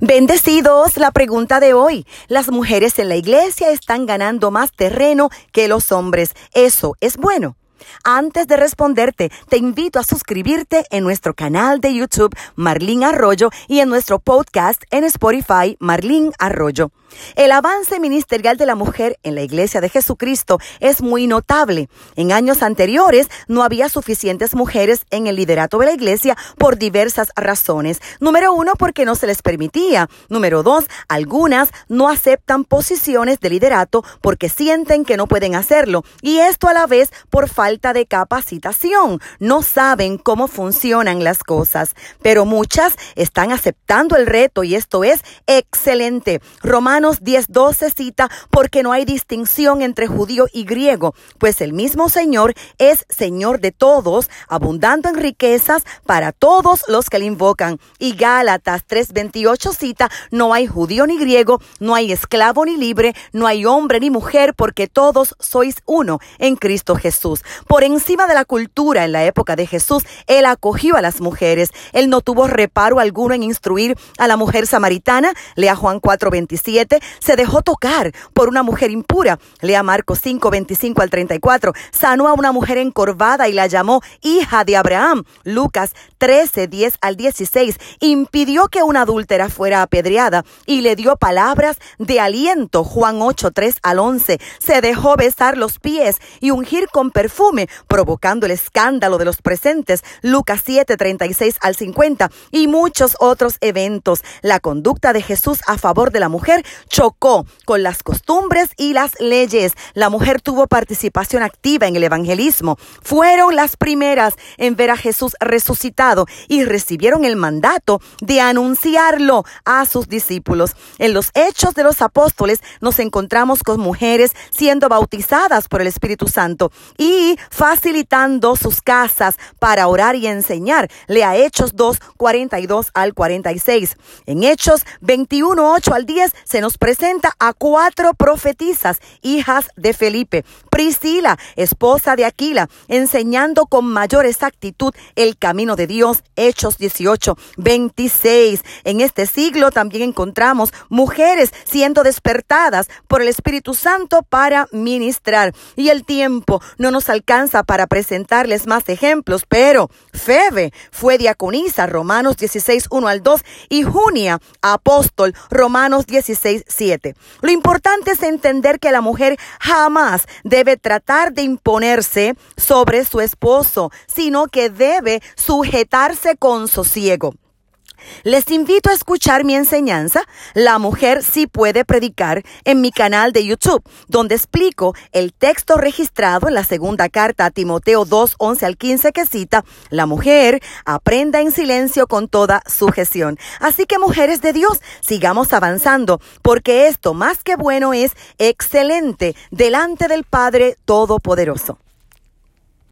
Bendecidos, la pregunta de hoy. Las mujeres en la iglesia están ganando más terreno que los hombres. ¿Eso es bueno? Antes de responderte, te invito a suscribirte en nuestro canal de YouTube Marlín Arroyo y en nuestro podcast en Spotify Marlín Arroyo. El avance ministerial de la mujer en la Iglesia de Jesucristo es muy notable. En años anteriores no había suficientes mujeres en el liderato de la Iglesia por diversas razones. Número uno, porque no se les permitía. Número dos, algunas no aceptan posiciones de liderato porque sienten que no pueden hacerlo. Y esto a la vez por falta de capacitación. No saben cómo funcionan las cosas. Pero muchas están aceptando el reto y esto es excelente. Romanos 10:12 cita, porque no hay distinción entre judío y griego, pues el mismo Señor es Señor de todos, abundando en riquezas para todos los que le invocan. Y Gálatas 3:28 cita, no hay judío ni griego, no hay esclavo ni libre, no hay hombre ni mujer, porque todos sois uno en Cristo Jesús. Por encima de la cultura en la época de Jesús, Él acogió a las mujeres. Él no tuvo reparo alguno en instruir a la mujer samaritana, lea Juan 4:27, se dejó tocar por una mujer impura. Lea Marcos 5, 25 al 34. Sanó a una mujer encorvada y la llamó hija de Abraham. Lucas 13, 10 al 16. Impidió que una adúltera fuera apedreada y le dio palabras de aliento. Juan 8, 3 al 11. Se dejó besar los pies y ungir con perfume, provocando el escándalo de los presentes. Lucas 7, 36 al 50. Y muchos otros eventos. La conducta de Jesús a favor de la mujer chocó con las costumbres y las leyes. La mujer tuvo participación activa en el evangelismo. Fueron las primeras en ver a Jesús resucitado y recibieron el mandato de anunciarlo a sus discípulos. En los hechos de los apóstoles nos encontramos con mujeres siendo bautizadas por el Espíritu Santo y facilitando sus casas para orar y enseñar. Lea Hechos 2, 42 al 46. En Hechos 21, 8 al 10 se nos presenta a cuatro profetisas, hijas de Felipe. Priscila, esposa de Aquila, enseñando con mayor exactitud el camino de Dios. Hechos 18, 26. En este siglo también encontramos mujeres siendo despertadas por el Espíritu Santo para ministrar. Y el tiempo no nos alcanza para presentarles más ejemplos, pero Febe fue diaconisa, Romanos 16, 1 al 2, y Junia, apóstol, Romanos 16, 7. Lo importante es entender que la mujer jamás debe tratar de imponerse sobre su esposo, sino que debe sujetarse con sosiego. Les invito a escuchar mi enseñanza, La mujer sí puede predicar, en mi canal de YouTube, donde explico el texto registrado en la segunda carta a Timoteo 2, 11 al 15 que cita, La mujer aprenda en silencio con toda sujeción. Así que mujeres de Dios, sigamos avanzando, porque esto más que bueno es excelente delante del Padre Todopoderoso.